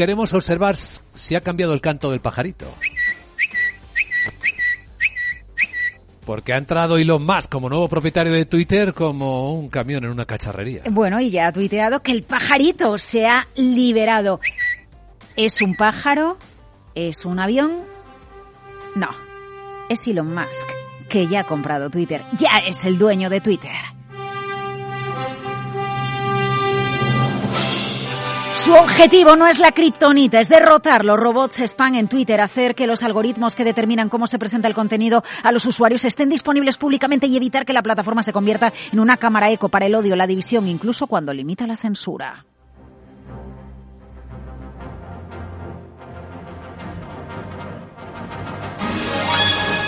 queremos observar si ha cambiado el canto del pajarito. Porque ha entrado Elon Musk como nuevo propietario de Twitter como un camión en una cacharrería. Bueno, y ya ha tuiteado que el pajarito se ha liberado. ¿Es un pájaro? ¿Es un avión? No, es Elon Musk, que ya ha comprado Twitter. Ya es el dueño de Twitter. Su objetivo no es la kriptonita, es derrotar los robots spam en Twitter, hacer que los algoritmos que determinan cómo se presenta el contenido a los usuarios estén disponibles públicamente y evitar que la plataforma se convierta en una cámara eco para el odio, la división, incluso cuando limita la censura.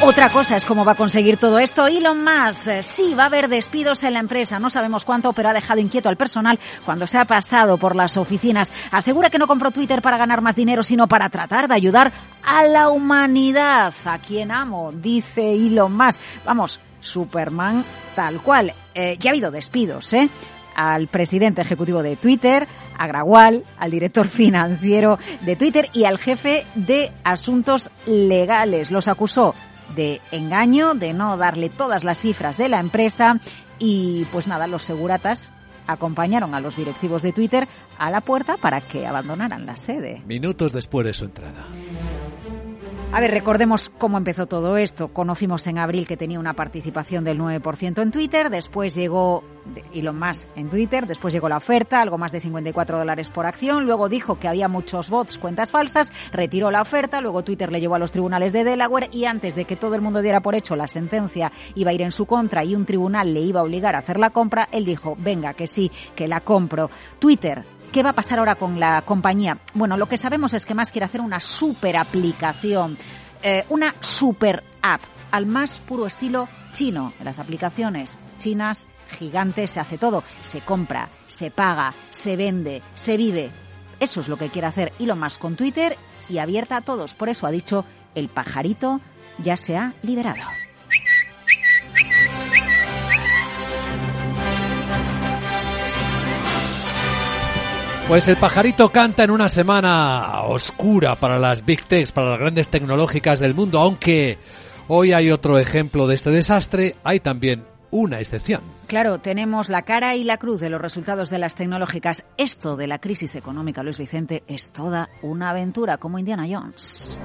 Otra cosa es cómo va a conseguir todo esto Elon Musk. Eh, Sí, va a haber despidos en la empresa. No sabemos cuánto, pero ha dejado inquieto al personal cuando se ha pasado por las oficinas. Asegura que no compró Twitter para ganar más dinero, sino para tratar de ayudar a la humanidad. A quien amo, dice Elon Musk. Vamos, Superman tal cual. Eh, ya ha habido despidos, ¿eh? al presidente ejecutivo de Twitter, a Grawal, al director financiero de Twitter y al jefe de asuntos legales. Los acusó de engaño, de no darle todas las cifras de la empresa y pues nada, los seguratas acompañaron a los directivos de Twitter a la puerta para que abandonaran la sede. Minutos después de su entrada. A ver, recordemos cómo empezó todo esto. Conocimos en abril que tenía una participación del 9% en Twitter, después llegó Elon Musk en Twitter, después llegó la oferta, algo más de 54 dólares por acción, luego dijo que había muchos bots, cuentas falsas, retiró la oferta, luego Twitter le llevó a los tribunales de Delaware y antes de que todo el mundo diera por hecho la sentencia iba a ir en su contra y un tribunal le iba a obligar a hacer la compra, él dijo, venga, que sí, que la compro. Twitter ¿Qué va a pasar ahora con la compañía? Bueno, lo que sabemos es que más quiere hacer una super aplicación, eh, una super app, al más puro estilo chino. Las aplicaciones chinas gigantes se hace todo. Se compra, se paga, se vende, se vive. Eso es lo que quiere hacer Elon Musk con Twitter y abierta a todos. Por eso ha dicho, el pajarito ya se ha liberado. Pues el pajarito canta en una semana oscura para las big techs, para las grandes tecnológicas del mundo, aunque hoy hay otro ejemplo de este desastre, hay también una excepción. Claro, tenemos la cara y la cruz de los resultados de las tecnológicas. Esto de la crisis económica, Luis Vicente, es toda una aventura como Indiana Jones.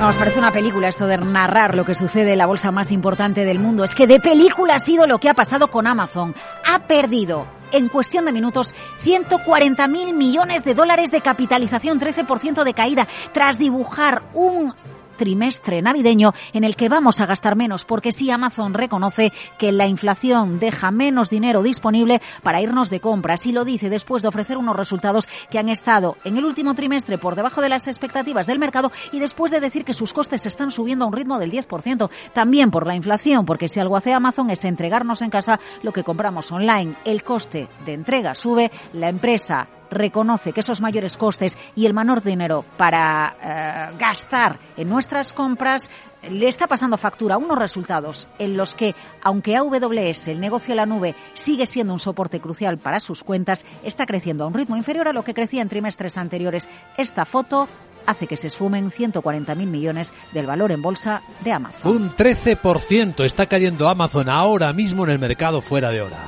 Vamos, parece una película esto de narrar lo que sucede en la bolsa más importante del mundo. Es que de película ha sido lo que ha pasado con Amazon. Ha perdido en cuestión de minutos 140 mil millones de dólares de capitalización, 13% de caída, tras dibujar un trimestre navideño en el que vamos a gastar menos, porque sí Amazon reconoce que la inflación deja menos dinero disponible para irnos de compras y lo dice después de ofrecer unos resultados que han estado en el último trimestre por debajo de las expectativas del mercado y después de decir que sus costes están subiendo a un ritmo del 10%, también por la inflación, porque si algo hace Amazon es entregarnos en casa lo que compramos online. El coste de entrega sube, la empresa reconoce que esos mayores costes y el menor dinero para eh, gastar en nuestras compras le está pasando factura unos resultados en los que, aunque AWS, el negocio de la nube, sigue siendo un soporte crucial para sus cuentas, está creciendo a un ritmo inferior a lo que crecía en trimestres anteriores. Esta foto hace que se esfumen 140.000 millones del valor en bolsa de Amazon. Un 13% está cayendo Amazon ahora mismo en el mercado fuera de hora.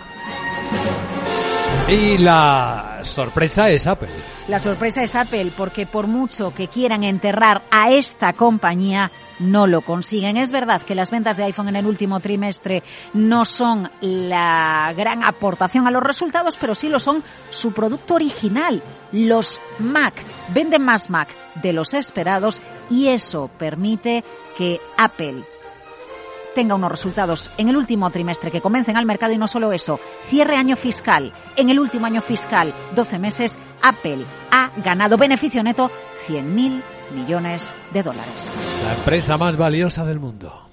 Y la sorpresa es Apple. La sorpresa es Apple porque por mucho que quieran enterrar a esta compañía, no lo consiguen. Es verdad que las ventas de iPhone en el último trimestre no son la gran aportación a los resultados, pero sí lo son su producto original, los Mac. Venden más Mac de los esperados y eso permite que Apple tenga unos resultados en el último trimestre que comencen al mercado y no solo eso, cierre año fiscal. En el último año fiscal, 12 meses, Apple ha ganado beneficio neto 100.000 millones de dólares. La empresa más valiosa del mundo.